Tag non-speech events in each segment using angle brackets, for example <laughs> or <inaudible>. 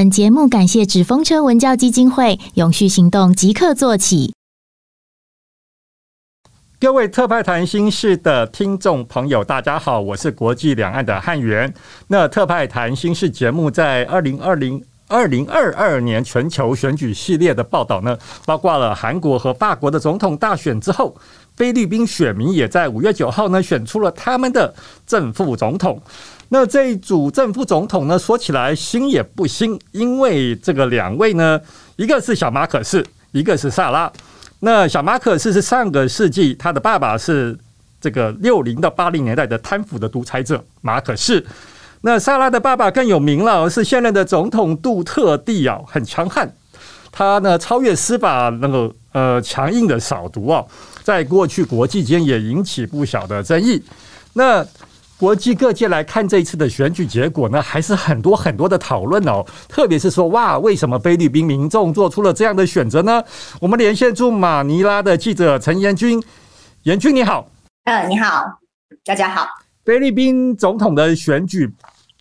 本节目感谢纸风车文教基金会永续行动即刻做起。各位特派谈心事的听众朋友，大家好，我是国际两岸的汉源。那特派谈心事节目在二零二零二零二二年全球选举系列的报道呢，包括了韩国和法国的总统大选之后，菲律宾选民也在五月九号呢选出了他们的正副总统。那这一组正副总统呢，说起来新也不新，因为这个两位呢，一个是小马可仕，一个是萨拉。那小马可仕是上个世纪，他的爸爸是这个六零到八零年代的贪腐的独裁者马可仕。那萨拉的爸爸更有名了，是现任的总统杜特地啊，很强悍。他呢超越司法那个呃强硬的扫毒啊，在过去国际间也引起不小的争议。那国际各界来看这一次的选举结果呢，还是很多很多的讨论哦。特别是说，哇，为什么菲律宾民众做出了这样的选择呢？我们连线驻马尼拉的记者陈延军，延军你好。嗯，你好，大家好。菲律宾总统的选举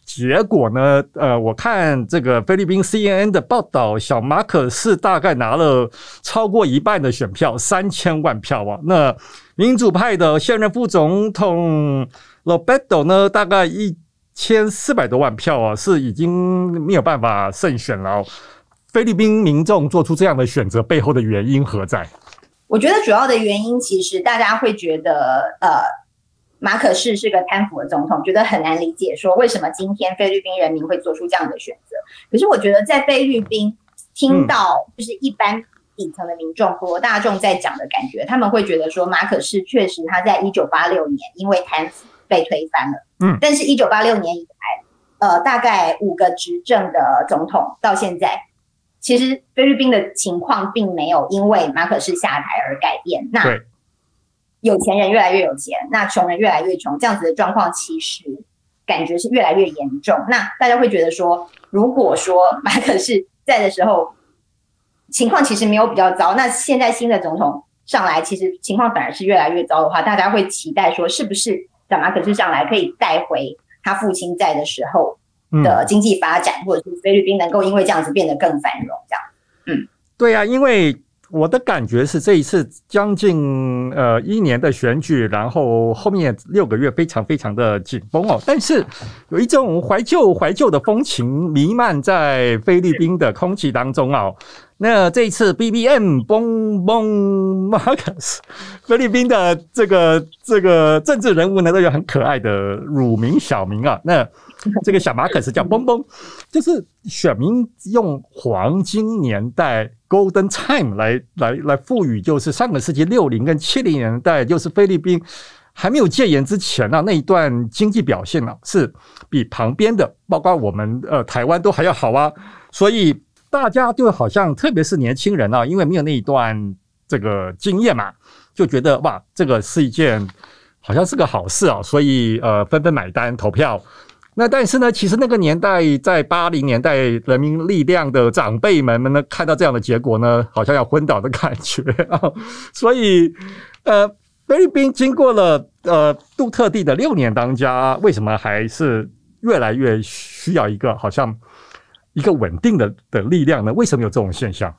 结果呢？呃，我看这个菲律宾 CNN 的报道，小马可是大概拿了超过一半的选票，三千万票啊。那民主派的现任副总统。Roberto 呢，大概一千四百多万票啊，是已经没有办法胜选了。菲律宾民众做出这样的选择，背后的原因何在？我觉得主要的原因，其实大家会觉得，呃，马可仕是个贪腐的总统，觉得很难理解，说为什么今天菲律宾人民会做出这样的选择。可是我觉得，在菲律宾听到就是一般底层的民众和大众在讲的感觉，他们会觉得说，马可仕确实他在一九八六年因为贪腐。被推翻了，嗯，但是，一九八六年以来，呃，大概五个执政的总统到现在，其实菲律宾的情况并没有因为马可仕下台而改变。那有钱人越来越有钱，那穷人越来越穷，这样子的状况其实感觉是越来越严重。那大家会觉得说，如果说马可是在的时候，情况其实没有比较糟，那现在新的总统上来，其实情况反而是越来越糟的话，大家会期待说，是不是？小马可是上来可以带回他父亲在的时候的经济发展，嗯、或者是菲律宾能够因为这样子变得更繁荣，这样。嗯，对啊，因为我的感觉是这一次将近呃一年的选举，然后后面六个月非常非常的紧绷哦，但是有一种怀旧怀旧的风情弥漫在菲律宾的空气当中哦。那这一次 BBM 蹦蹦马可仕，菲律宾的这个这个政治人物呢，都有很可爱的乳名小名啊。那这个小马可仕叫蹦 <laughs> 蹦，就是选民用黄金年代 Golden Time 来来来赋予，就是上个世纪六零跟七零年代，就是菲律宾还没有戒严之前啊，那一段经济表现啊，是比旁边的，包括我们呃台湾都还要好啊，所以。大家就好像，特别是年轻人啊，因为没有那一段这个经验嘛，就觉得哇，这个是一件好像是个好事啊，所以呃纷纷买单投票。那但是呢，其实那个年代在八零年代，人民力量的长辈们们呢，看到这样的结果呢，好像要昏倒的感觉啊。<laughs> 所以呃，菲律宾经过了呃杜特地的六年当家，为什么还是越来越需要一个好像？一个稳定的的力量呢？为什么有这种现象？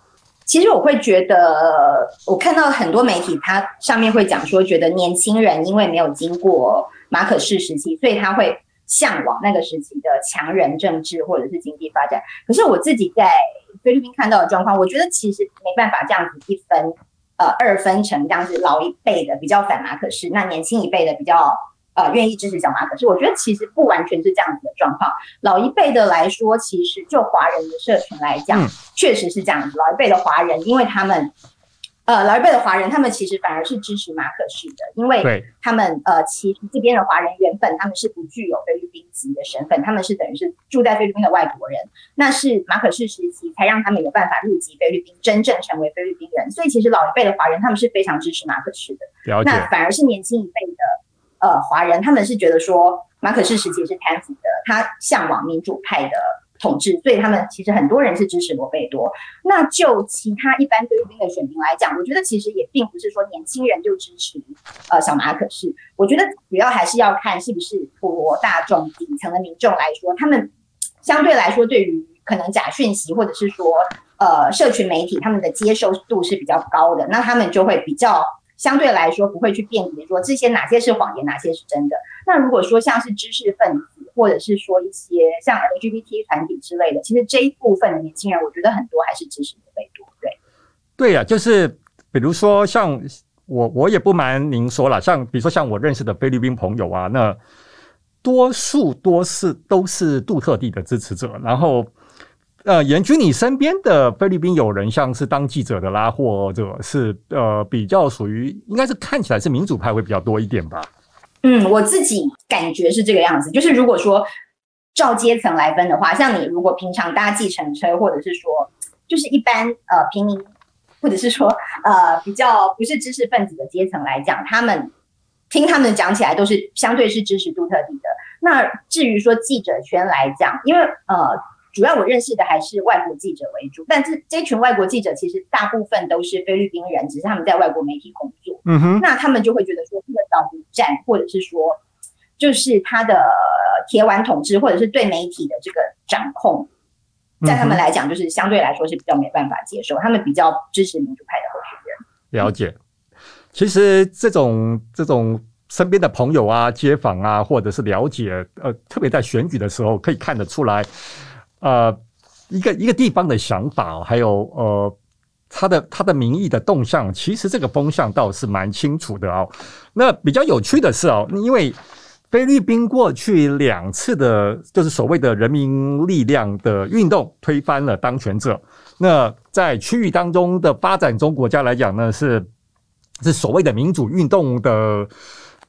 其实我会觉得，我看到很多媒体，它上面会讲说，觉得年轻人因为没有经过马可仕时期，所以他会向往那个时期的强人政治或者是经济发展。可是我自己在菲律宾看到的状况，我觉得其实没办法这样子一分呃二分成这样子，老一辈的比较反马可仕，那年轻一辈的比较。呃，愿意支持小马可是，我觉得其实不完全是这样子的状况。老一辈的来说，其实就华人的社群来讲，确实是这样子。老一辈的华人，因为他们呃，老一辈的华人，他们其实反而是支持马可仕的，因为他们呃，其实这边的华人原本他们是不具有菲律宾籍的身份，他们是等于是住在菲律宾的外国人，那是马可仕时期才让他们有办法入籍菲律宾，真正成为菲律宾人。所以其实老一辈的华人他们是非常支持马可仕的，那反而是年轻一辈的呃华人，他们是觉得说马可仕时期是贪腐的，他向往民主派的。统治，所以他们其实很多人是支持罗贝多。那就其他一般菲律宾的选民来讲，我觉得其实也并不是说年轻人就支持呃小马可仕。我觉得主要还是要看是不是普罗大众底层的民众来说，他们相对来说对于可能假讯息或者是说呃社群媒体他们的接受度是比较高的，那他们就会比较相对来说不会去辨别说这些哪些是谎言，哪些是真的。那如果说像是知识分子，或者是说一些像 LGBT 团体之类的，其实这一部分的年轻人，我觉得很多还是支持罗贝多。对，对呀、就是比如说像我，我也不瞒您说了，像比如说像我认识的菲律宾朋友啊，那多数多是都是杜特地的支持者。然后，呃，严君，你身边的菲律宾友人，像是当记者的啦，或者是呃比较属于，应该是看起来是民主派会比较多一点吧？嗯，我自己感觉是这个样子。就是如果说照阶层来分的话，像你如果平常搭计程车，或者是说就是一般呃平民，或者是说呃比较不是知识分子的阶层来讲，他们听他们讲起来都是相对是支持杜特地的。那至于说记者圈来讲，因为呃。主要我认识的还是外国记者为主，但是这群外国记者其实大部分都是菲律宾人，只是他们在外国媒体工作。嗯哼，那他们就会觉得说，这个导独战，或者是说，就是他的铁腕统治，或者是对媒体的这个掌控，在他们来讲，就是相对来说是比较没办法接受。他们比较支持民主派的候选人。了解，其实这种这种身边的朋友啊、街坊啊，或者是了解，呃，特别在选举的时候，可以看得出来。呃，一个一个地方的想法，还有呃，他的他的民意的动向，其实这个风向倒是蛮清楚的哦。那比较有趣的是哦，因为菲律宾过去两次的，就是所谓的人民力量的运动推翻了当权者。那在区域当中的发展中国家来讲呢，是是所谓的民主运动的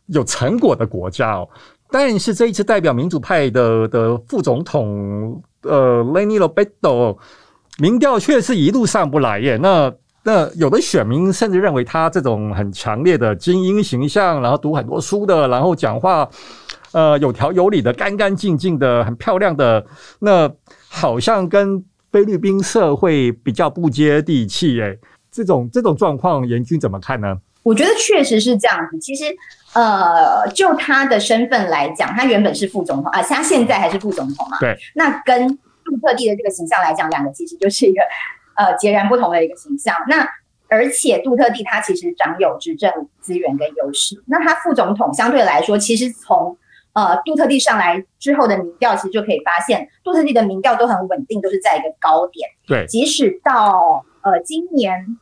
有成果的国家哦。但是这一次代表民主派的的副总统。呃，Leni Robredo 民调却是一路上不来耶。那那有的选民甚至认为他这种很强烈的精英形象，然后读很多书的，然后讲话呃有条有理的，干干净净的，很漂亮的，那好像跟菲律宾社会比较不接地气耶。这种这种状况，严军怎么看呢？我觉得确实是这样子。其实，呃，就他的身份来讲，他原本是副总统啊，他现在还是副总统嘛。对。那跟杜特地的这个形象来讲，两个其实就是一个呃截然不同的一个形象。那而且杜特地他其实掌有执政资源跟优势。那他副总统相对来说，其实从呃杜特地上来之后的民调，其实就可以发现，杜特地的民调都很稳定，都是在一个高点。对。即使到呃今年。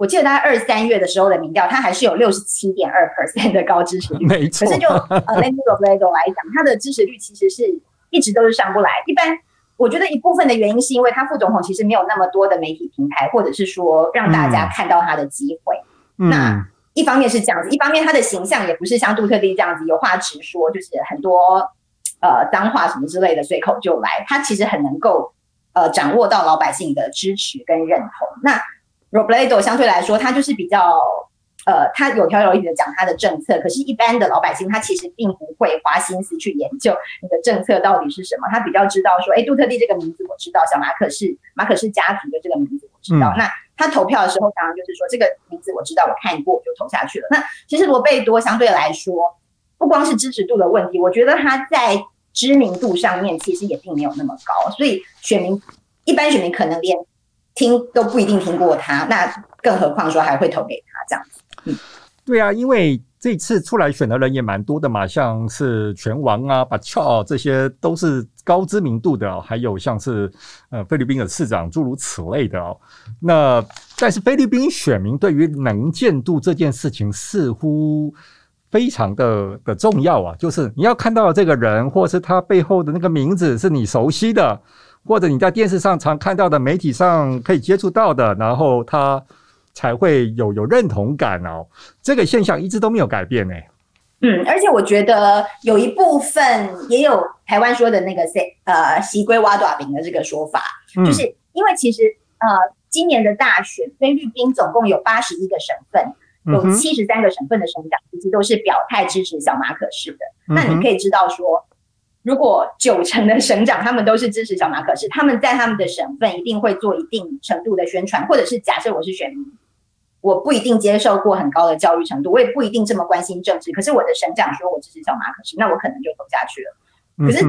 我记得大概二三月的时候的民调，他还是有六十七点二 percent 的高支持率。没错。可是就呃 Leni Robredo 来讲，他的支持率其实是一直都是上不来。一般我觉得一部分的原因是因为他副总统其实没有那么多的媒体平台，或者是说让大家看到他的机会。嗯、那一方面是这样子，一方面他的形象也不是像杜特地这样子有话直说，就是很多呃脏话什么之类的随口就来。他其实很能够呃掌握到老百姓的支持跟认同。那 Robredo 相对来说，他就是比较，呃，他有条有理的讲他的政策，可是，一般的老百姓他其实并不会花心思去研究你的政策到底是什么。他比较知道说，哎，杜特地这个名字我知道，小马可是马可是家族的这个名字我知道。嗯、那他投票的时候，当然就是说这个名字我知道，我看过我就投下去了。那其实罗贝多相对来说，不光是支持度的问题，我觉得他在知名度上面其实也并没有那么高，所以选民一般选民可能连。听都不一定听过他，那更何况说还会投给他这样子。嗯，对啊，因为这次出来选的人也蛮多的嘛，像是拳王啊、巴乔这些都是高知名度的，还有像是呃菲律宾的市长诸如此类的哦。那但是菲律宾选民对于能见度这件事情似乎非常的的重要啊，就是你要看到这个人，或是他背后的那个名字是你熟悉的。或者你在电视上常看到的、媒体上可以接触到的，然后他才会有有认同感哦。这个现象一直都没有改变呢。嗯，而且我觉得有一部分也有台湾说的那个 “say” 呃“西龟挖爪饼”的这个说法，嗯、就是因为其实呃今年的大选，菲律宾总共有八十一个省份，有七十三个省份的省长其实都是表态支持小马可仕的。嗯、那你可以知道说，如果九成的省长他们都是支持小马可是，他们在他们的省份一定会做一定程度的宣传，或者是假设我是选民。我不一定接受过很高的教育程度，我也不一定这么关心政治。可是我的省长说我支持小马可是，那我可能就走下去了。可是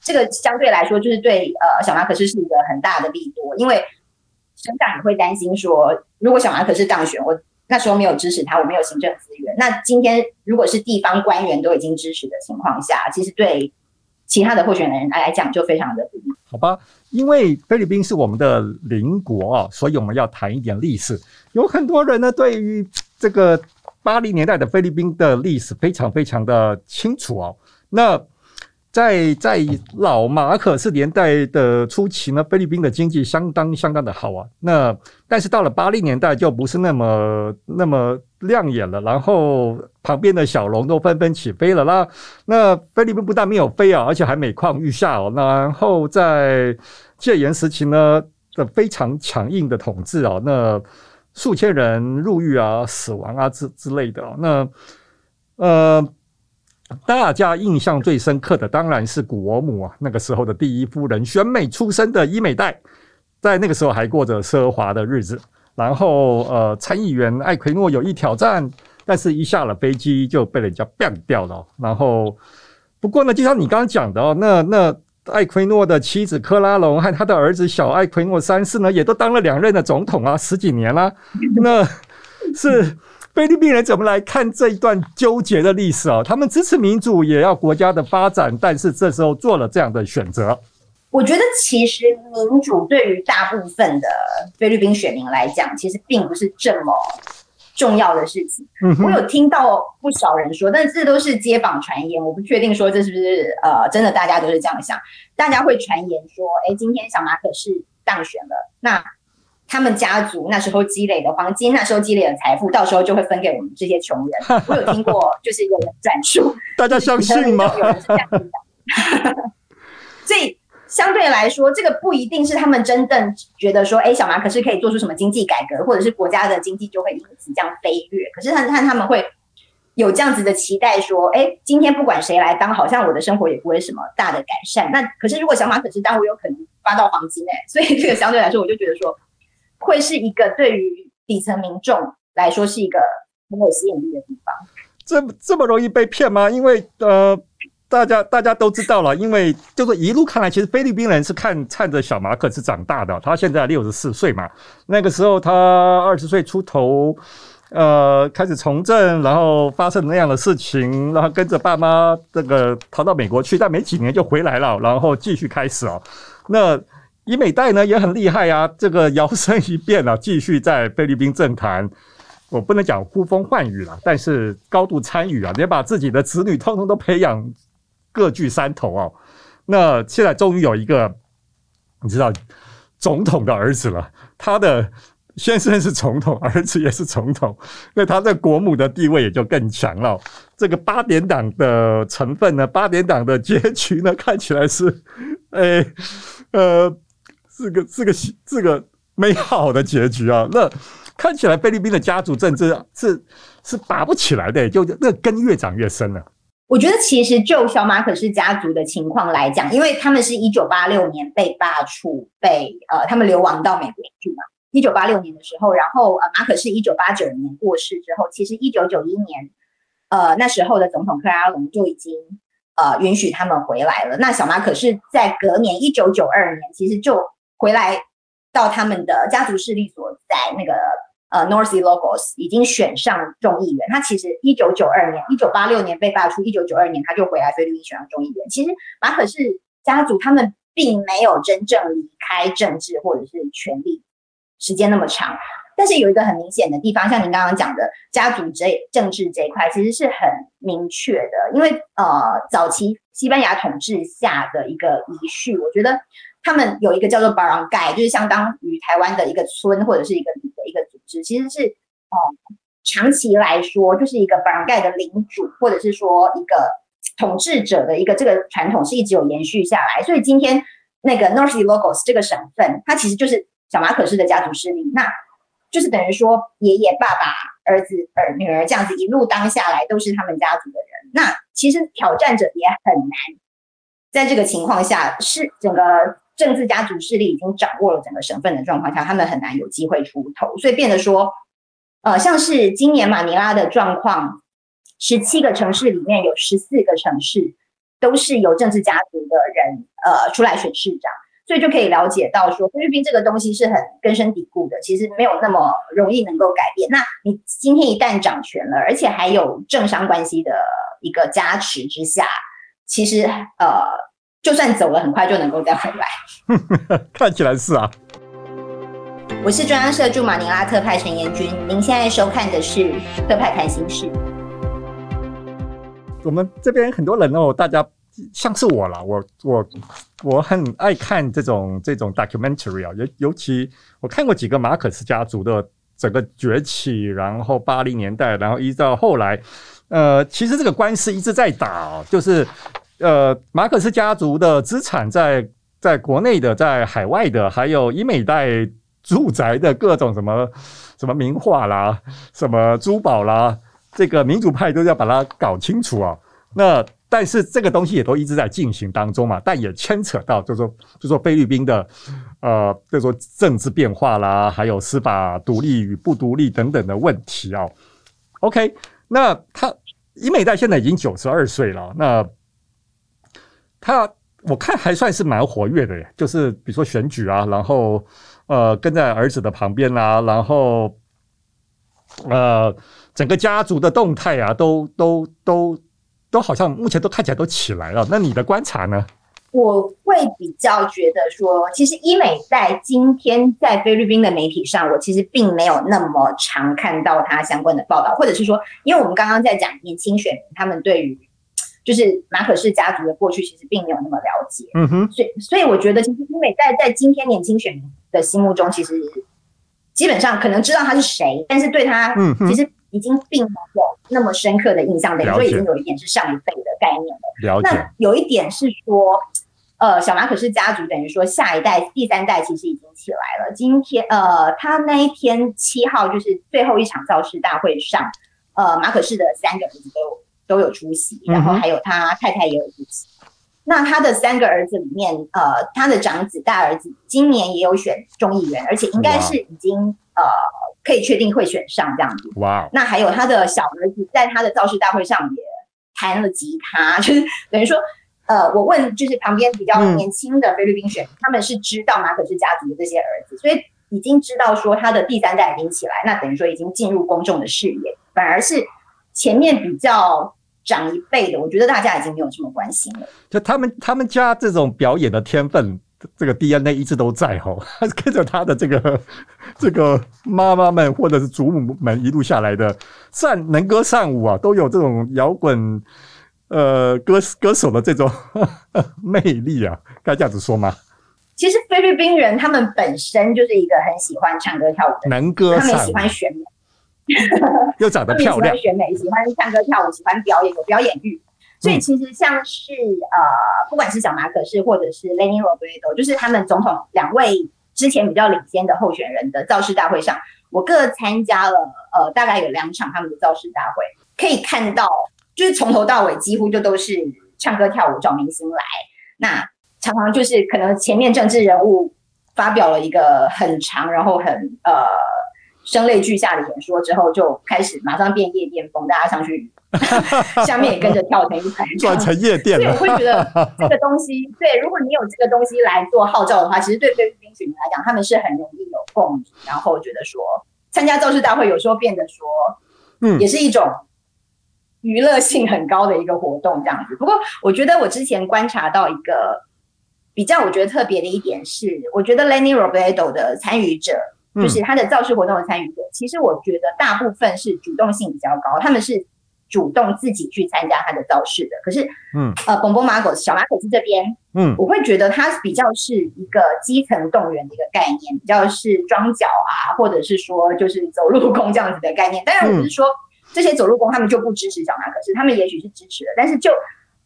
这个相对来说，就是对呃小马可是是一个很大的利多，因为省长也会担心说，如果小马可是当选，我那时候没有支持他，我没有行政资源。那今天如果是地方官员都已经支持的情况下，其实对其他的候选人来来讲就非常的不利。好吧，因为菲律宾是我们的邻国啊，所以我们要谈一点历史。有很多人呢，对于这个八零年代的菲律宾的历史非常非常的清楚哦。那在在老马可仕年代的初期呢，菲律宾的经济相当相当的好啊。那但是到了八零年代就不是那么那么亮眼了，然后旁边的小龙都纷纷起飞了啦。那菲律宾不但没有飞啊，而且还每况愈下哦。然后在戒严时期呢，的非常强硬的统治哦，那。数千人入狱啊、死亡啊之之类的。那呃，大家印象最深刻的当然是国母啊，那个时候的第一夫人选美出身的伊美黛，在那个时候还过着奢华的日子。然后呃，参议员艾奎诺有意挑战，但是一下了飞机就被人家干掉了。然后不过呢，就像你刚刚讲的哦，那那。艾奎诺的妻子科拉隆和他的儿子小艾奎诺三世呢，也都当了两任的总统啊，十几年了。那是菲律宾人怎么来看这一段纠结的历史啊？他们支持民主，也要国家的发展，但是这时候做了这样的选择。我觉得其实民主对于大部分的菲律宾选民来讲，其实并不是这么。重要的事情，我有听到不少人说，但这都是街坊传言，我不确定说这是不是呃真的，大家都是这样想。大家会传言说，哎，今天小马可是当选了，那他们家族那时候积累的黄金，那时候积累的财富，到时候就会分给我们这些穷人。<laughs> 我有听过，就是有人转述，大家相信吗？有人是这样子讲，<laughs> 所以。相对来说，这个不一定是他们真正觉得说，哎，小马可是可以做出什么经济改革，或者是国家的经济就会因此这样飞跃。可是他看他们会有这样子的期待，说，哎，今天不管谁来当，好像我的生活也不会什么大的改善。那可是如果小马可是当，我有可能发到黄金哎，所以这个相对来说，我就觉得说，会是一个对于底层民众来说是一个很有吸引力的地方。这这么容易被骗吗？因为呃。大家大家都知道了，因为就是一路看来，其实菲律宾人是看看着小马可仕长大的。他现在六十四岁嘛，那个时候他二十岁出头，呃，开始从政，然后发生那样的事情，然后跟着爸妈这个逃到美国去，但没几年就回来了，然后继续开始哦。那伊美代呢也很厉害啊，这个摇身一变啊，继续在菲律宾政坛，我不能讲呼风唤雨了，但是高度参与啊，也把自己的子女通通都培养。各据山头哦，那现在终于有一个你知道总统的儿子了，他的先生是总统，儿子也是总统，那他在国母的地位也就更强了。这个八点党的成分呢，八点党的结局呢，看起来是，诶、呃，这个这个是个美好的结局啊。那看起来菲律宾的家族政治是是拔不起来的，就那根越长越深了。我觉得其实就小马可仕家族的情况来讲，因为他们是一九八六年被罢黜，被呃他们流亡到美国去嘛。一九八六年的时候，然后呃马可是一九八九年过世之后，其实一九九一年，呃那时候的总统克拉隆就已经呃允许他们回来了。那小马可是在隔年一九九二年，其实就回来到他们的家族势力所在那个。呃，North Ilocos 已经选上众议员。他其实一九九二年、一九八六年被罢黜，一九九二年他就回来菲律宾选上众议员。其实马可是家族他们并没有真正离开政治或者是权力时间那么长，但是有一个很明显的地方，像您刚刚讲的家族这政治这一块，其实是很明确的。因为呃，早期西班牙统治下的一个遗绪，我觉得他们有一个叫做 Barangay，就是相当于台湾的一个村或者是一个。一个组织，其实是哦、长期来说就是一个 Barangay 的领主，或者是说一个统治者的一个这个传统是一直有延续下来。所以今天那个 North Illinois 这个省份，它其实就是小马可仕的家族势力，那就是等于说爷爷、爸爸、儿子、儿女儿这样子一路当下来都是他们家族的人。那其实挑战者也很难，在这个情况下是整个。政治家族势力已经掌握了整个省份的状况下，他们很难有机会出头，所以变得说，呃，像是今年马尼拉的状况，十七个城市里面有十四个城市都是由政治家族的人呃出来选市长，所以就可以了解到说，菲律宾这个东西是很根深蒂固的，其实没有那么容易能够改变。那你今天一旦掌权了，而且还有政商关系的一个加持之下，其实呃。就算走了，很快就能够再回来。<laughs> 看起来是啊。我是中央社驻马尼拉特派陈彦君，您现在收看的是特派谈心事。我们这边很多人哦，大家像是我啦，我我我很爱看这种这种 documentary 啊，尤尤其我看过几个马可斯家族的整个崛起，然后八零年代，然后一直到后来，呃，其实这个官司一直在打，就是。呃，马可仕家族的资产在在国内的，在海外的，还有伊美代住宅的各种什么什么名画啦，什么珠宝啦，这个民主派都要把它搞清楚啊。那但是这个东西也都一直在进行当中嘛，但也牵扯到就是说就说菲律宾的呃，就说政治变化啦，还有司法独立与不独立等等的问题啊。OK，那他伊美代现在已经九十二岁了，那。他我看还算是蛮活跃的耶，就是比如说选举啊，然后呃跟在儿子的旁边啊，然后呃整个家族的动态啊，都都都都好像目前都看起来都起来了。那你的观察呢？我会比较觉得说，其实伊美在今天在菲律宾的媒体上，我其实并没有那么常看到他相关的报道，或者是说，因为我们刚刚在讲年轻选民，他们对于就是马可仕家族的过去，其实并没有那么了解。嗯哼，所以所以我觉得，其实伊美在在今天年轻选民的心目中，其实基本上可能知道他是谁，但是对他，嗯，其实已经并没有那么深刻的印象，等于说已经有一点是上一辈的概念了。了解。那有一点是说，呃，小马可仕家族等于说下一代、第三代其实已经起来了。今天，呃，他那一天七号就是最后一场造势大会上，呃，马可仕的三个儿子都有。都有出席，然后还有他太太也有出席。嗯、那他的三个儿子里面，呃，他的长子大儿子今年也有选众议员，而且应该是已经呃可以确定会选上这样子。哇！那还有他的小儿子，在他的造势大会上也弹了吉他，<laughs> 就是等于说，呃，我问就是旁边比较年轻的菲律宾选民，嗯、他们是知道马可是家族的这些儿子，所以已经知道说他的第三代已经起来，那等于说已经进入公众的视野，反而是前面比较。长一辈的，我觉得大家已经没有这么关心了。就他们他们家这种表演的天分，这个 DNA 一直都在哈，<laughs> 跟着他的这个这个妈妈们或者是祖母们一路下来的善能歌善舞啊，都有这种摇滚呃歌歌手的这种 <laughs> 魅力啊，该这样子说吗？其实菲律宾人他们本身就是一个很喜欢唱歌跳舞的，能歌善舞，他们喜欢选美。<laughs> 又长得漂亮，喜欢选美，喜欢唱歌跳舞，喜欢表演，有表演欲。所以其实像是呃，不管是小马可是或者是 Leni Robredo，就是他们总统两位之前比较领先的候选人的造势大会上，我各参加了呃，大概有两场他们的造势大会，可以看到就是从头到尾几乎就都是唱歌跳舞找明星来。那常常就是可能前面政治人物发表了一个很长，然后很呃。声泪俱下的演说之后，就开始马上变夜店风，大家上去，<laughs> 下面也跟着跳成一团，转成夜店了。所以我会觉得这个东西，对，如果你有这个东西来做号召的话，其实对菲律宾选民来讲，他们是很容易有共鸣，然后觉得说参加造势大会有时候变得说，嗯，也是一种娱乐性很高的一个活动这样子。不过，我觉得我之前观察到一个比较我觉得特别的一点是，我觉得 Lenny Robredo 的参与者。就是他的造势活动的参与者，其实我觉得大部分是主动性比较高，他们是主动自己去参加他的造势的。可是，嗯，呃，蹦蹦马可小马可斯这边，嗯，我会觉得他比较是一个基层动员的一个概念，比较是装脚啊，或者是说就是走路工这样子的概念。当然，我不是说这些走路工他们就不支持小马可是，他们也许是支持的，但是就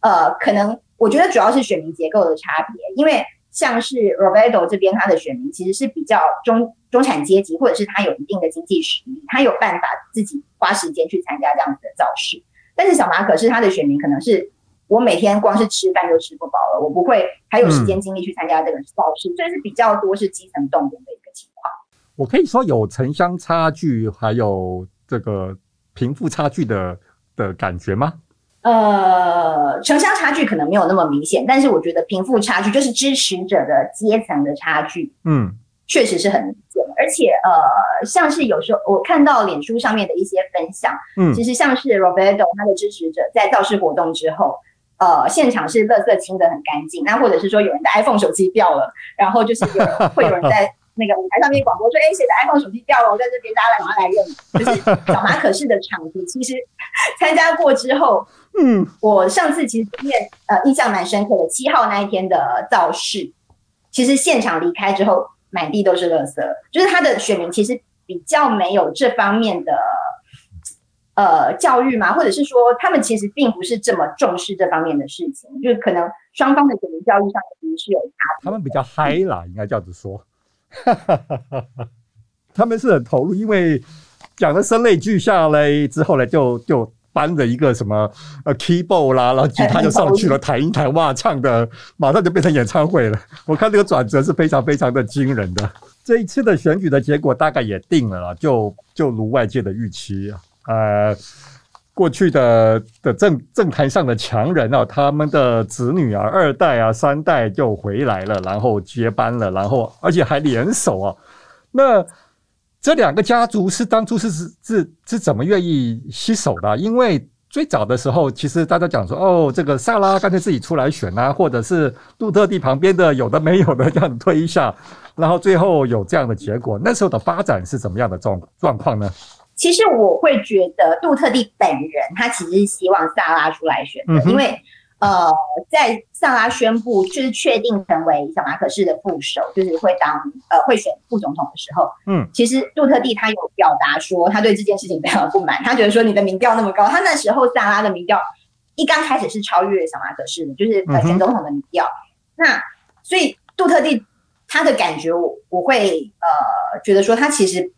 呃，可能我觉得主要是选民结构的差别，因为。像是 Roberto 这边，他的选民其实是比较中中产阶级，或者是他有一定的经济实力，他有办法自己花时间去参加这样子的造势。但是小马可是他的选民可能是我每天光是吃饭就吃不饱了，我不会还有时间精力去参加这个造势，所以是比较多是基层动员的一个情况。我可以说有城乡差距，还有这个贫富差距的的感觉吗？呃，城乡差距可能没有那么明显，但是我觉得贫富差距就是支持者的阶层的差距，嗯，确实是很明显。而且呃，像是有时候我看到脸书上面的一些分享，嗯，其实像是 Roberto 他的支持者在造势活动之后，呃，现场是垃圾清的很干净，那或者是说有人的 iPhone 手机掉了，然后就是有人会有人在。那个舞台上面广播说：“哎，谁的 iPhone 手机掉了？我在这边，大家来拿来用。”可是小马可仕的场子，其实参加过之后，嗯，我上次其实里面呃印象蛮深刻的，七号那一天的造势，其实现场离开之后，满地都是垃圾，就是他的选民其实比较没有这方面的呃教育嘛，或者是说他们其实并不是这么重视这方面的事情，就是可能双方的选民教育上其实是有差别。他们比较嗨啦，应该这样子说。哈哈哈哈！他们是很投入，因为讲的声泪俱下嘞，之后呢，就就搬着一个什么呃 keyboard 啦，然后吉他就上去了，弹一弹哇，唱的马上就变成演唱会了。<laughs> 我看这个转折是非常非常的惊人的。这一次的选举的结果大概也定了啦，就就如外界的预期啊，呃。过去的的政政坛上的强人啊，他们的子女啊，二代啊、三代就回来了，然后接班了，然后而且还联手啊。那这两个家族是当初是是是是怎么愿意携手的？因为最早的时候，其实大家讲说，哦，这个萨拉干脆自己出来选啊，或者是杜特地旁边的有的没有的这样推一下，然后最后有这样的结果。那时候的发展是怎么样的状状况呢？其实我会觉得杜特地本人他其实是希望萨拉出来选的，嗯、因为呃，在萨拉宣布就是确定成为小马可仕的副手，就是会当呃会选副总统的时候，嗯，其实杜特地他有表达说他对这件事情非常不满，他觉得说你的民调那么高，他那时候萨拉的民调一刚开始是超越小马可仕的，就是呃前总统的民调，嗯、那所以杜特地他的感觉我我会呃觉得说他其实。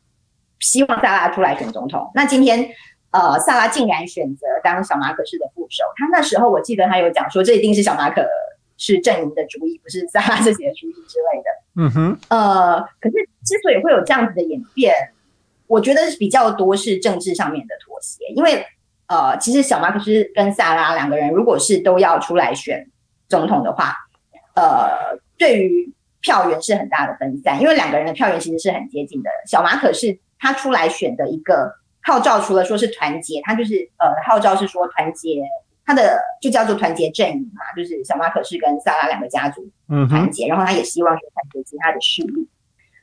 希望萨拉出来选总统。那今天，呃，萨拉竟然选择当小马可仕的副手。他那时候我记得他有讲说，这一定是小马可是阵营的主意，不是萨拉自己的主意之类的。嗯哼。呃，可是之所以会有这样子的演变，我觉得比较多是政治上面的妥协。因为，呃，其实小马可是跟萨拉两个人，如果是都要出来选总统的话，呃，对于票源是很大的分散，因为两个人的票源其实是很接近的。小马可是。他出来选的一个号召，除了说是团结，他就是呃号召是说团结，他的就叫做团结阵营嘛，就是小马可是跟萨拉两个家族团结，嗯、然后他也希望说团结其他的势力。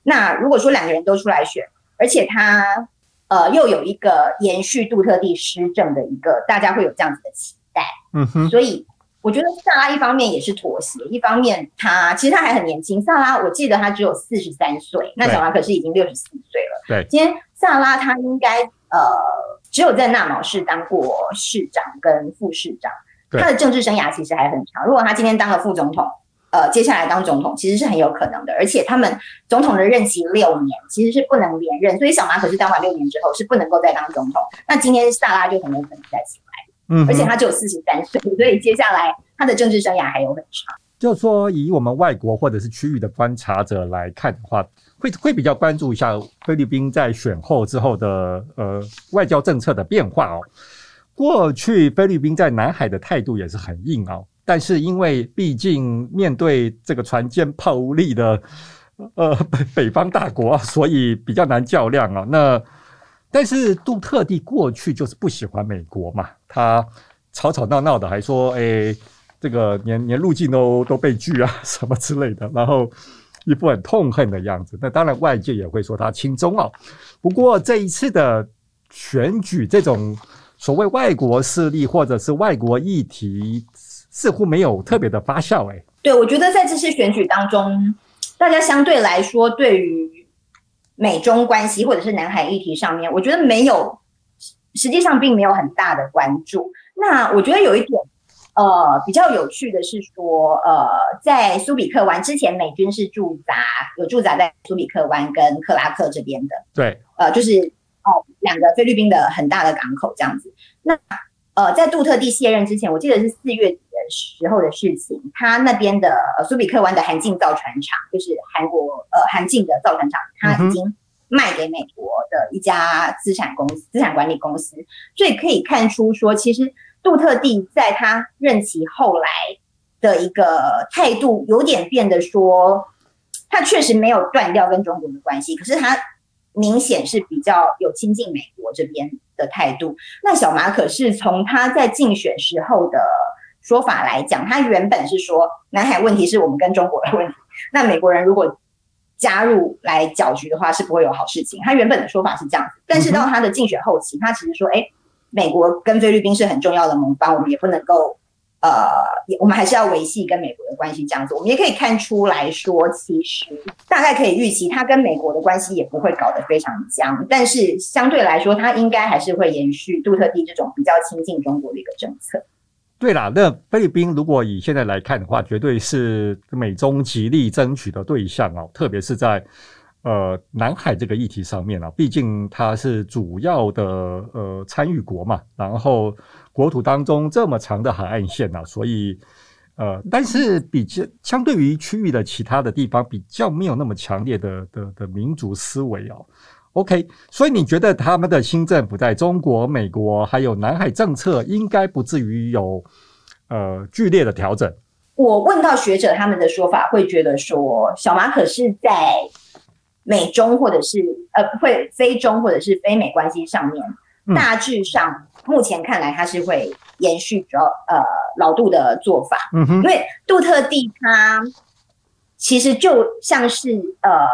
那如果说两个人都出来选，而且他呃又有一个延续杜特地施政的一个，大家会有这样子的期待。嗯哼，所以。我觉得萨拉一方面也是妥协，一方面他其实他还很年轻。萨拉我记得他只有四十三岁，那小马可是已经六十四岁了。对，今天萨拉他应该呃只有在纳卯市当过市长跟副市长，他的政治生涯其实还很长。如果他今天当了副总统，呃，接下来当总统其实是很有可能的。而且他们总统的任期六年，其实是不能连任，所以小马可是当完六年之后是不能够再当总统。那今天萨拉就很有可能再起来。嗯，而且他只有四十三岁，所以接下来他的政治生涯还有很长。就说以我们外国或者是区域的观察者来看的话，会会比较关注一下菲律宾在选后之后的呃外交政策的变化哦。过去菲律宾在南海的态度也是很硬哦，但是因为毕竟面对这个船坚炮利的呃北北方大国，所以比较难较量啊。那但是杜特地过去就是不喜欢美国嘛，他吵吵闹闹的，还说，哎、欸，这个连连入境都都被拒啊，什么之类的，然后一副很痛恨的样子。那当然外界也会说他亲中哦。不过这一次的选举，这种所谓外国势力或者是外国议题，似乎没有特别的发酵。哎，对，我觉得在这次选举当中，大家相对来说对于美中关系或者是南海议题上面，我觉得没有，实际上并没有很大的关注。那我觉得有一点。呃，比较有趣的是说，呃，在苏比克湾之前，美军是驻扎有驻扎在苏比克湾跟克拉克这边的。对，呃，就是哦，两个菲律宾的很大的港口这样子。那呃，在杜特地卸任之前，我记得是四月底的时候的事情，他那边的呃苏比克湾的韩进造船厂，就是韩国呃韩进的造船厂，他已经卖给美国的一家资产公司、资产管理公司，所以可以看出说，其实。杜特地在他任期后来的一个态度有点变得说，他确实没有断掉跟中国的关系，可是他明显是比较有亲近美国这边的态度。那小马可是从他在竞选时候的说法来讲，他原本是说南海问题是我们跟中国的问题，那美国人如果加入来搅局的话是不会有好事情。他原本的说法是这样子，但是到他的竞选后期，他其实说，哎。美国跟菲律宾是很重要的盟邦，我们也不能够，呃，我们还是要维系跟美国的关系。这样子，我们也可以看出来说，其实大概可以预期，他跟美国的关系也不会搞得非常僵，但是相对来说，他应该还是会延续杜特地这种比较亲近中国的一个政策。对啦，那菲律宾如果以现在来看的话，绝对是美中极力争取的对象哦，特别是在。呃，南海这个议题上面啊，毕竟它是主要的呃参与国嘛，然后国土当中这么长的海岸线啊，所以呃，但是比较相对于区域的其他的地方，比较没有那么强烈的的的民族思维哦。OK，所以你觉得他们的新政府在中国、美国还有南海政策，应该不至于有呃剧烈的调整？我问到学者他们的说法，会觉得说小马可是在。美中或者是呃，会非中或者是非美关系上面，大致上目前看来，它是会延续主要呃老杜的做法。嗯哼，因为杜特地他其实就像是呃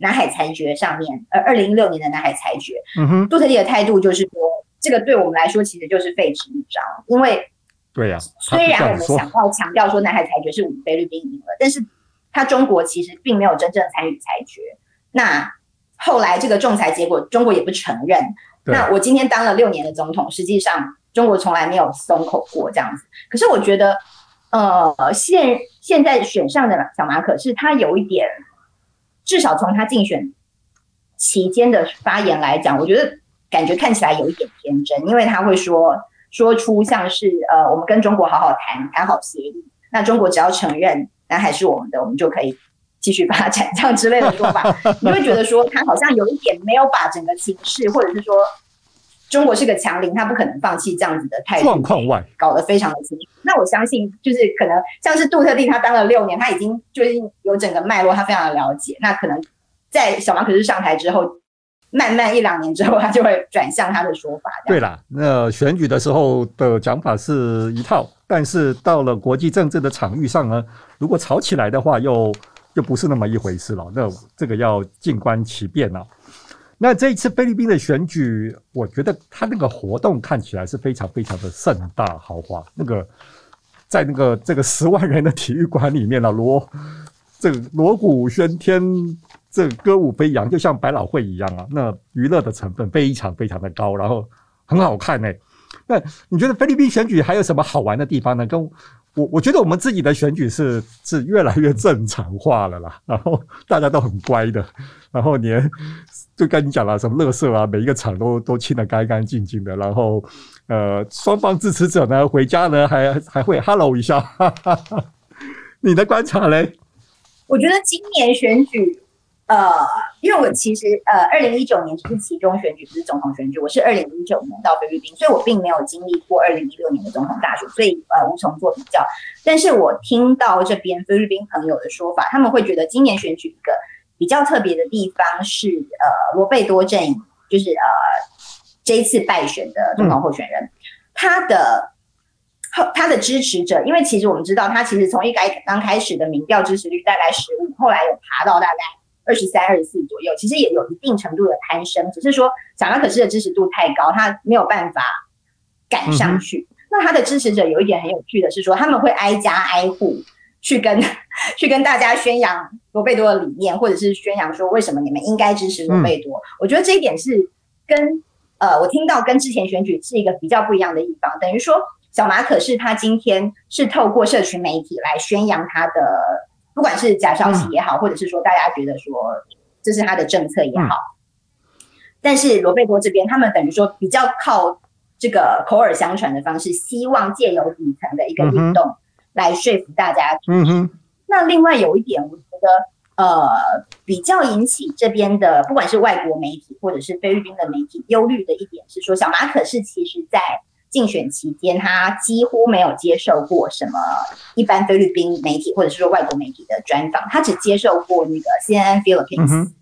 南海裁决上面，呃二零一六年的南海裁决，嗯哼，杜特地的态度就是说，这个对我们来说其实就是废纸一张，因为对呀，虽然我们想要强调说南海裁决是我们菲律宾赢了，但是他中国其实并没有真正参与裁决。那后来这个仲裁结果，中国也不承认。那我今天当了六年的总统，实际上中国从来没有松口过这样子。可是我觉得，呃，现现在选上的小马可是他有一点，至少从他竞选期间的发言来讲，我觉得感觉看起来有一点天真，因为他会说说出像是呃，我们跟中国好好谈谈好协议，那中国只要承认南海是我们的，我们就可以。继续发展这样之类的说法，<laughs> 你会觉得说他好像有一点没有把整个情势，或者是说中国是个强邻，他不可能放弃这样子的态度。状况外搞得非常的清楚。那我相信，就是可能像是杜特地，他当了六年，他已经就是有整个脉络，他非常的了解。那可能在小马可是上台之后，慢慢一两年之后，他就会转向他的说法。对啦，那选举的时候的讲法是一套，但是到了国际政治的场域上呢，如果吵起来的话，又。就不是那么一回事了，那这个要静观其变了。那这一次菲律宾的选举，我觉得他那个活动看起来是非常非常的盛大豪华。那个在那个这个十万人的体育馆里面呢，锣这个锣鼓喧天，这歌舞飞扬，就像百老汇一样啊。那娱乐的成分非常非常的高，然后很好看呢、那你觉得菲律宾选举还有什么好玩的地方呢？跟我我觉得我们自己的选举是 <laughs> 是越来越正常化了啦，<laughs> 然后大家都很乖的，然后连就跟你讲了什么垃圾啊，每一个场都都清得干干净净的，然后呃双方支持者呢回家呢还还会 hello 一下，哈哈哈。你的观察嘞？我觉得今年选举。呃，因为我其实呃，二零一九年只是其中选举，不是总统选举。我是二零一九年到菲律宾，所以我并没有经历过二零一六年的总统大选，所以呃无从做比较。但是我听到这边菲律宾朋友的说法，他们会觉得今年选举一个比较特别的地方是呃罗贝多阵营，就是呃这一次败选的总统候选人，嗯、他的他的支持者，因为其实我们知道他其实从一开刚开始的民调支持率大概十五，后来有爬到大概。二十三、二十四左右，其实也有一定程度的攀升，只是说小马可是的支持度太高，他没有办法赶上去。嗯、那他的支持者有一点很有趣的是说，他们会挨家挨户去跟 <laughs> 去跟大家宣扬罗贝多的理念，或者是宣扬说为什么你们应该支持罗贝多。嗯、我觉得这一点是跟呃，我听到跟之前选举是一个比较不一样的地方，等于说。小马可是他今天是透过社群媒体来宣扬他的，不管是假消息也好，或者是说大家觉得说这是他的政策也好。但是罗贝托这边，他们等于说比较靠这个口耳相传的方式，希望借由底层的一个运动来说服大家。嗯哼。那另外有一点，我觉得呃比较引起这边的不管是外国媒体或者是菲律宾的媒体忧虑的一点是说，小马可是其实在。竞选期间，他几乎没有接受过什么一般菲律宾媒体或者是说外国媒体的专访，他只接受过那个 CNN Philippines，、嗯、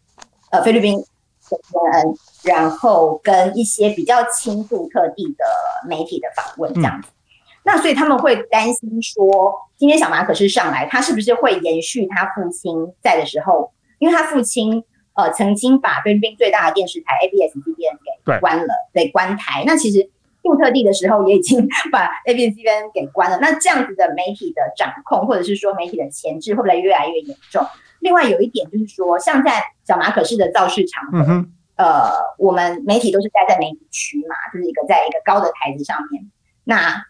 呃，菲律宾的 CNN，然后跟一些比较亲杜特地的媒体的访问这样子。嗯、那所以他们会担心说，今天小马可是上来，他是不是会延续他父亲在的时候？因为他父亲呃曾经把菲律宾最大的电视台 ABS-CBN 给关了，对，关台。那其实。杜特地的时候也已经 <laughs> 把 ABS-CBN 给关了，那这样子的媒体的掌控，或者是说媒体的钳制，会不会越来越严重？另外有一点就是说，像在小马可式的造势场合，嗯、呃，我们媒体都是待在媒体区嘛，就是一个在一个高的台子上面。那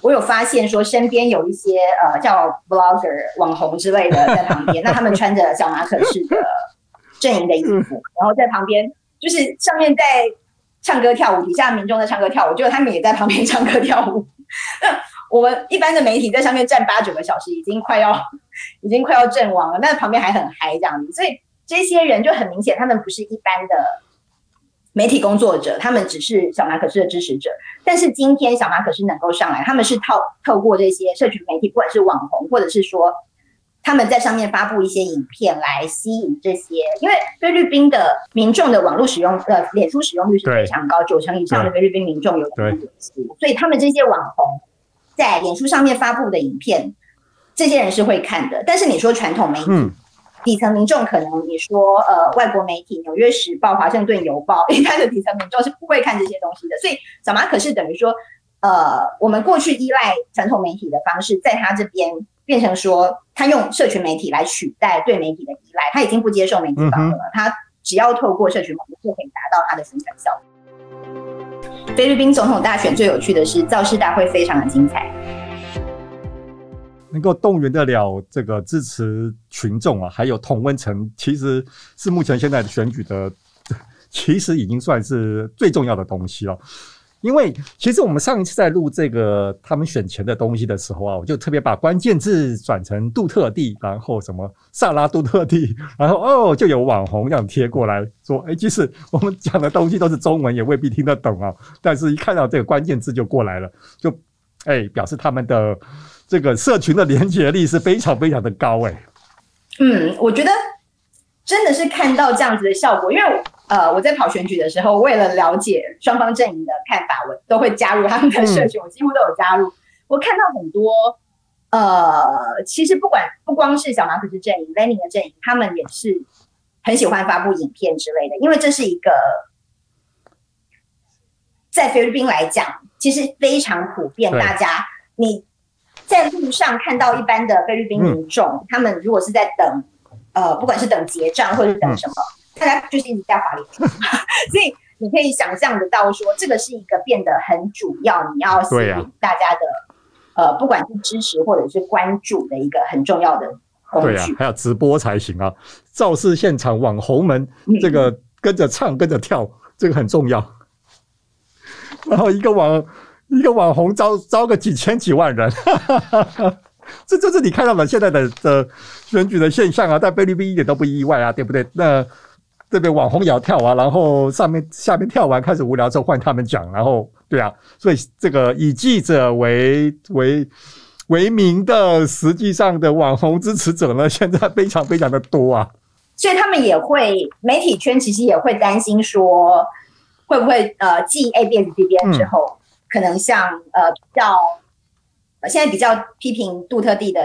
我有发现说，身边有一些呃叫 blogger 网红之类的在旁边，那他们穿着小马可式的阵营的衣服，<laughs> 然后在旁边就是上面在。唱歌跳舞，底下民众在唱歌跳舞，结果他们也在旁边唱歌跳舞。<laughs> 那我们一般的媒体在上面站八九个小时，已经快要，<laughs> 已经快要阵亡了。但旁边还很嗨这样子，所以这些人就很明显，他们不是一般的媒体工作者，他们只是小马可是的支持者。但是今天小马可是能够上来，他们是透透过这些社群媒体，不管是网红，或者是说。他们在上面发布一些影片来吸引这些，因为菲律宾的民众的网络使用，呃，脸书使用率是非常高，九成以上的菲律宾民众有脸书，所以他们这些网红在脸书上面发布的影片，这些人是会看的。但是你说传统媒体，嗯、底层民众可能你说呃外国媒体《纽约时报》《华盛顿邮报》，<laughs> 一般的底层民众是不会看这些东西的。所以小马可是等于说，呃，我们过去依赖传统媒体的方式，在他这边。变成说，他用社群媒体来取代对媒体的依赖，他已经不接受媒体访问了，嗯、他只要透过社群媒体就可以达到他的宣传效果。菲律宾总统大选最有趣的是造势大会非常的精彩，能够动员得了这个支持群众啊，还有同温层，其实是目前现在的选举的，其实已经算是最重要的东西了。因为其实我们上一次在录这个他们选前的东西的时候啊，我就特别把关键字转成杜特地，然后什么萨拉杜特地，然后哦就有网红这样贴过来说，哎，其实我们讲的东西都是中文，也未必听得懂啊。但是一看到这个关键字就过来了，就哎表示他们的这个社群的连结力是非常非常的高哎。嗯，我觉得真的是看到这样子的效果，因为。呃，我在跑选举的时候，为了了解双方阵营的看法，我都会加入他们的社群，我几乎都有加入。我看到很多，呃，其实不管不光是小马可仕阵营，Lenin 的阵营，他们也是很喜欢发布影片之类的，因为这是一个在菲律宾来讲，其实非常普遍。大家你在路上看到一般的菲律宾民众，他们如果是在等，呃，不管是等结账或者是等什么。大家就是一直在华联，<laughs> 所以你可以想象得到，说这个是一个变得很主要，你要吸引大家的，啊、呃，不管是支持或者是关注的一个很重要的工具。对啊，还要直播才行啊！造势现场网红们这个跟着唱、跟着跳，这个很重要。然后一个网一个网红招招个几千几万人，<laughs> 这这是你看到的现在的的选举的现象啊，在菲律宾一点都不意外啊，对不对？那。这边网红也要跳啊，然后上面下面跳完开始无聊之后换他们讲，然后对啊，所以这个以记者为为为名的实际上的网红支持者呢，现在非常非常的多啊。所以他们也会媒体圈其实也会担心说，会不会呃继 ABS-CBN 之后，嗯、可能像呃比较现在比较批评杜特地的。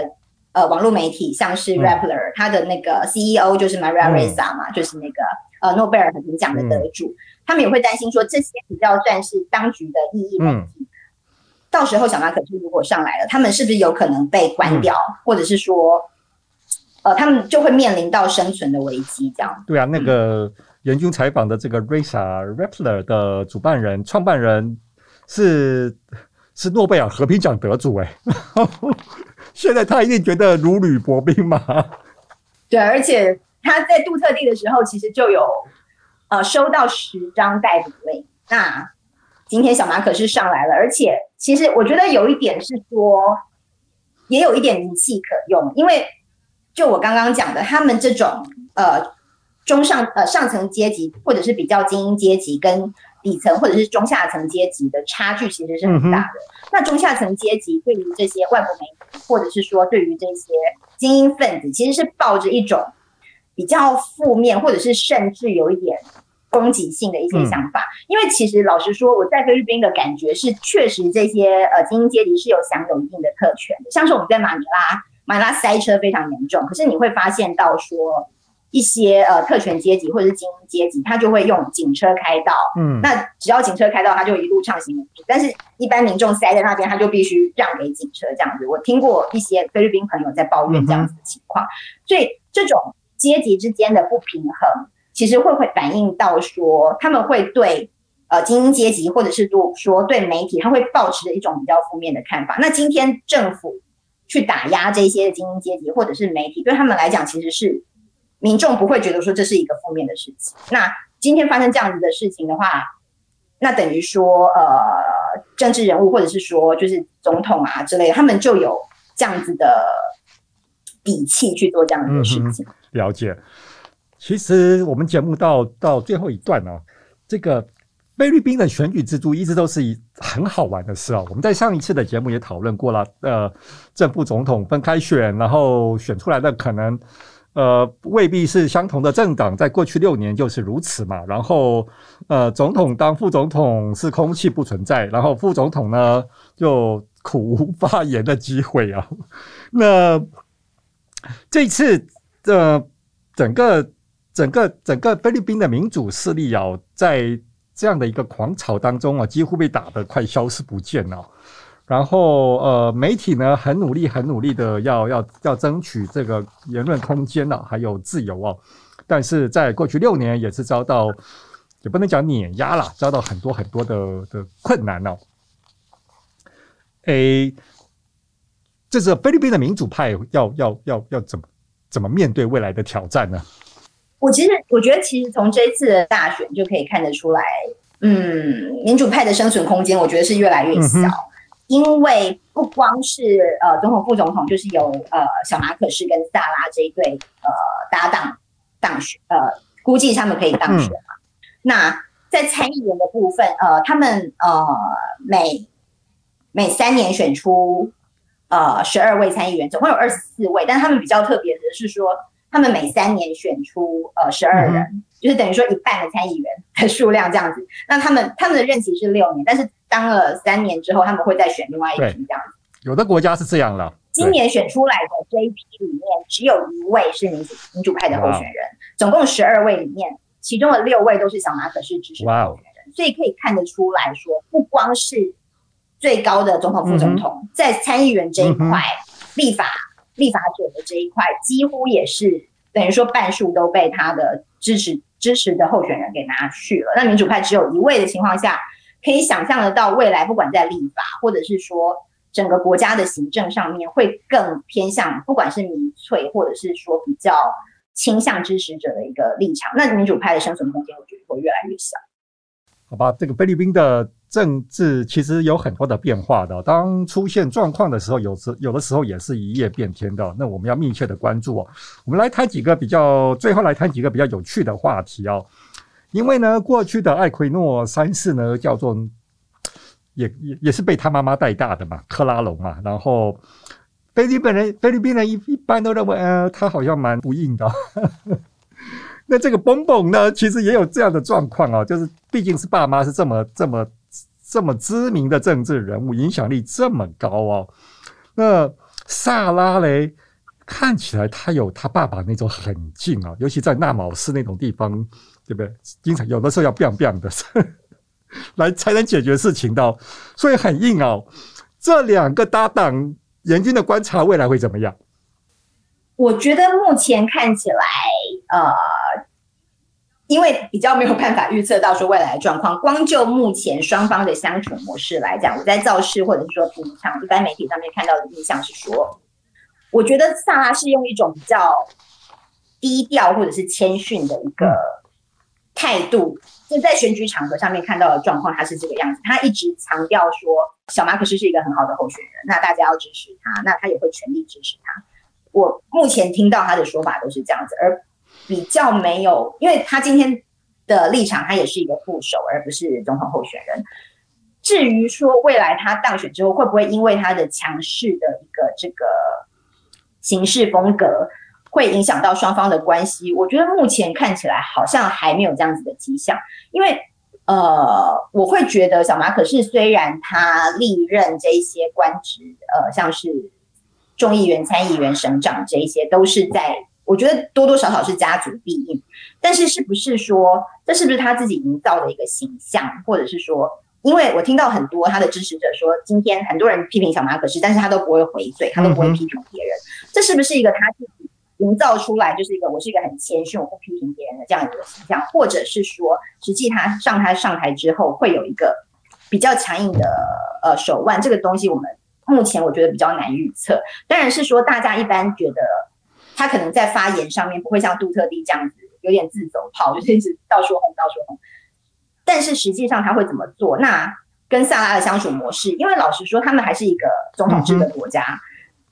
呃，网络媒体像是 Rappler，他、嗯、的那个 CEO 就是 Maria Ressa 嘛，嗯、就是那个呃诺贝尔和平奖的得主，嗯、他们也会担心说，这些比较算是当局的异议媒体，嗯、到时候小马可是如果上来了，他们是不是有可能被关掉，嗯、或者是说，呃，他们就会面临到生存的危机？这样。对啊，那个严军采访的这个 Risa Rappler 的主办人、创办人是是诺贝尔和平奖得主哎，<laughs> 现在他一定觉得如履薄冰嘛。对，而且他在杜特地的时候，其实就有呃收到十张逮捕令。那今天小马可是上来了，而且其实我觉得有一点是说，也有一点名气可用，因为就我刚刚讲的，他们这种呃中上呃上层阶级或者是比较精英阶级跟底层或者是中下层阶级的差距其实是很大的。嗯、那中下层阶级对于这些外国媒体，或者是说对于这些精英分子，其实是抱着一种比较负面，或者是甚至有一点。攻击性的一些想法，嗯、因为其实老实说，我在菲律宾的感觉是，确实这些呃精英阶级是有享有一定的特权的。像是我们在马尼拉，马尼拉塞车非常严重，可是你会发现到说一些呃特权阶级或者是精英阶级，他就会用警车开道，嗯，那只要警车开道，他就一路畅行无阻。但是一般民众塞在那边，他就必须让给警车这样子。我听过一些菲律宾朋友在抱怨这样子的情况，嗯、所以这种阶级之间的不平衡。其实会会反映到说，他们会对呃精英阶级，或者是说对媒体，他会抱持着一种比较负面的看法。那今天政府去打压这些精英阶级或者是媒体，对他们来讲，其实是民众不会觉得说这是一个负面的事情。那今天发生这样子的事情的话，那等于说呃政治人物或者是说就是总统啊之类，他们就有这样子的底气去做这样子的事情。了解。其实我们节目到到最后一段呢、啊，这个菲律宾的选举制度一直都是一很好玩的事啊。我们在上一次的节目也讨论过了，呃，正副总统分开选，然后选出来的可能呃未必是相同的政党，在过去六年就是如此嘛。然后呃，总统当副总统是空气不存在，然后副总统呢就苦无发言的机会啊。那这次呃整个。整个整个菲律宾的民主势力啊，在这样的一个狂潮当中啊，几乎被打得快消失不见了。然后呃，媒体呢很努力很努力的要要要争取这个言论空间啊，还有自由哦。但是在过去六年也是遭到，也不能讲碾压了，遭到很多很多的的困难哦。诶，这是菲律宾的民主派要要要要怎么怎么面对未来的挑战呢？我其实我觉得，其实从这一次的大选就可以看得出来，嗯，民主派的生存空间，我觉得是越来越小。嗯、因为不光是呃总统副总统，就是有呃小马可仕跟萨拉这一对呃搭档当选，呃估计他们可以当选嘛。嗯、那在参议员的部分，呃，他们呃每每三年选出呃十二位参议员，总共有二十四位，但他们比较特别的是说。他们每三年选出呃十二人，嗯、就是等于说一半的参议员的数量这样子。<laughs> 那他们他们的任期是六年，但是当了三年之后，他们会再选另外一批这样子。有的国家是这样了。今年选出来的这一批里面，只有一位是民主民主派的候选人，总共十二位里面，其中的六位都是小马可是支持的候选人，所以可以看得出来说，不光是最高的总统副总统，嗯、在参议员这一块、嗯、立法。立法者的这一块几乎也是等于说半数都被他的支持支持的候选人给拿去了。那民主派只有一位的情况下，可以想象得到未来不管在立法或者是说整个国家的行政上面，会更偏向不管是民粹或者是说比较倾向支持者的一个立场。那民主派的生存空间，我觉得会越来越小。好吧，这个菲律宾的。政治其实有很多的变化的，当出现状况的时候，有时有的时候也是一夜变天的。那我们要密切的关注哦。我们来谈几个比较，最后来谈几个比较有趣的话题哦。因为呢，过去的艾奎诺三世呢，叫做也也也是被他妈妈带大的嘛，克拉隆嘛。然后菲律宾人，菲律宾人一一般都认为，呃，他好像蛮不硬的。<laughs> 那这个蹦蹦呢，其实也有这样的状况啊，就是毕竟是爸妈是这么这么。这么知名的政治人物，影响力这么高哦。那萨拉雷看起来他有他爸爸那种狠劲啊，尤其在纳卯斯那种地方，对不对？经常有的时候要 biang biang 的来才能解决事情的，所以很硬哦。这两个搭档，严君的观察，未来会怎么样？我觉得目前看起来，呃，因为比较没有办法预测到说未来的状况，光就目前双方的相处模式来讲，我在造势或者是说平常一般媒体上面看到的印象是说，我觉得萨拉是用一种比较低调或者是谦逊的一个态度。就在选举场合上面看到的状况，他是这个样子。他一直强调说，小马可是是一个很好的候选人，那大家要支持他，那他也会全力支持他。我目前听到他的说法都是这样子，而比较没有，因为他今天的立场，他也是一个副手，而不是总统候选人。至于说未来他当选之后，会不会因为他的强势的一个这个行事风格，会影响到双方的关系，我觉得目前看起来好像还没有这样子的迹象。因为呃，我会觉得小马可是虽然他历任这一些官职，呃，像是众议员、参议员、省长这一些，都是在我觉得多多少少是家族庇荫。但是是不是说这是不是他自己营造的一个形象，或者是说，因为我听到很多他的支持者说，今天很多人批评小马可是，但是他都不会回嘴，他都不会批评别人，这是不是一个他自己？营造出来就是一个我是一个很谦逊、我不批评别人的这样一个形象，或者是说，实际他上台上台之后会有一个比较强硬的呃手腕，这个东西我们目前我觉得比较难预测。当然是说，大家一般觉得他可能在发言上面不会像杜特地这样子有点自走炮，就是一直到处轰到处轰。但是实际上他会怎么做？那跟萨拉的相处模式，因为老实说，他们还是一个总统制的国家。嗯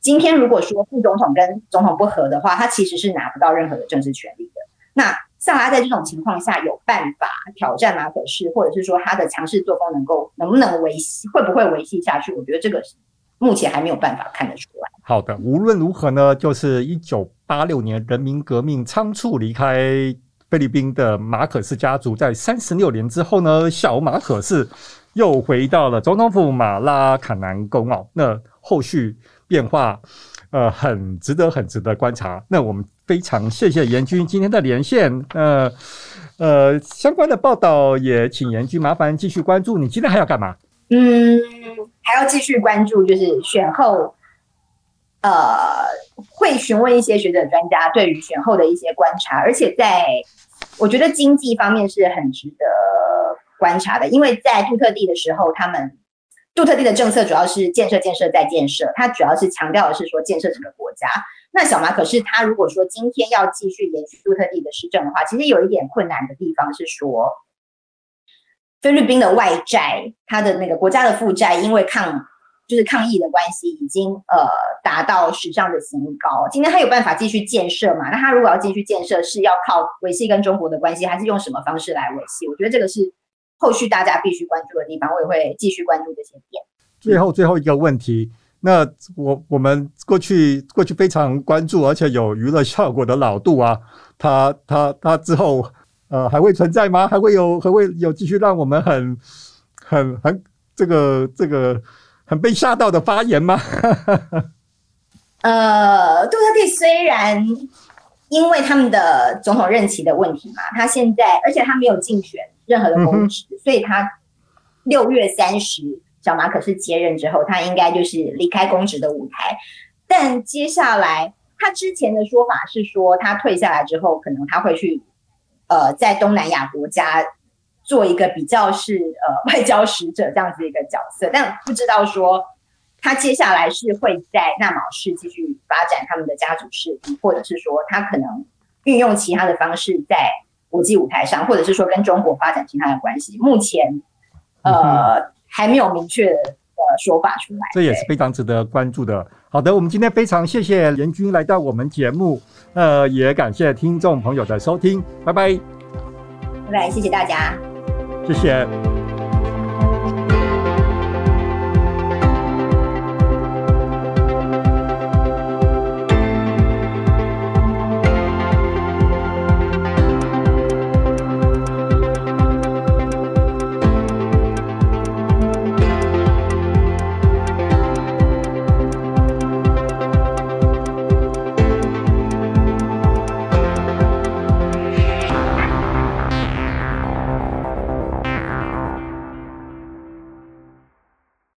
今天如果说副总统跟总统不和的话，他其实是拿不到任何的政治权利的。那萨拉在这种情况下有办法挑战马可仕，或者是说他的强势作风能够能不能维系，会不会维系下去？我觉得这个目前还没有办法看得出来。好的，无论如何呢，就是一九八六年人民革命仓促离开菲律宾的马可仕家族，在三十六年之后呢，小马可仕又回到了总统府马拉卡南宫哦。那后续。变化，呃，很值得，很值得观察。那我们非常谢谢严君今天的连线，呃，呃，相关的报道也请严君麻烦继续关注。你今天还要干嘛？嗯，还要继续关注，就是选后，呃，会询问一些学者专家对于选后的一些观察，而且在我觉得经济方面是很值得观察的，因为在杜特地的时候，他们。杜特地的政策主要是建设、建设再建设，他主要是强调的是说建设整个国家。那小马可是他如果说今天要继续延续杜特地的施政的话，其实有一点困难的地方是说，菲律宾的外债，它的那个国家的负债，因为抗就是抗疫的关系，已经呃达到史上的新高。今天他有办法继续建设嘛？那他如果要继续建设，是要靠维系跟中国的关系，还是用什么方式来维系？我觉得这个是。后续大家必须关注的地方，我也会继续关注这些点。最后最后一个问题，那我我们过去过去非常关注，而且有娱乐效果的老杜啊，他他他之后呃还会存在吗？还会有还会有继续让我们很很很这个这个很被吓到的发言吗？<laughs> 呃，杜特地虽然因为他们的总统任期的问题嘛，他现在而且他没有竞选。任何的公职，嗯、所以他六月三十小马可是接任之后，他应该就是离开公职的舞台。但接下来，他之前的说法是说，他退下来之后，可能他会去呃，在东南亚国家做一个比较是呃外交使者这样子一个角色。但不知道说他接下来是会在纳卯市继续发展他们的家族势力，或者是说他可能运用其他的方式在。国际舞台上，或者是说跟中国发展其他的关系，目前呃还没有明确的说法出来。这也是非常值得关注的。好的，我们今天非常谢谢严军来到我们节目，呃，也感谢听众朋友的收听，拜拜。拜拜，谢谢大家，谢谢。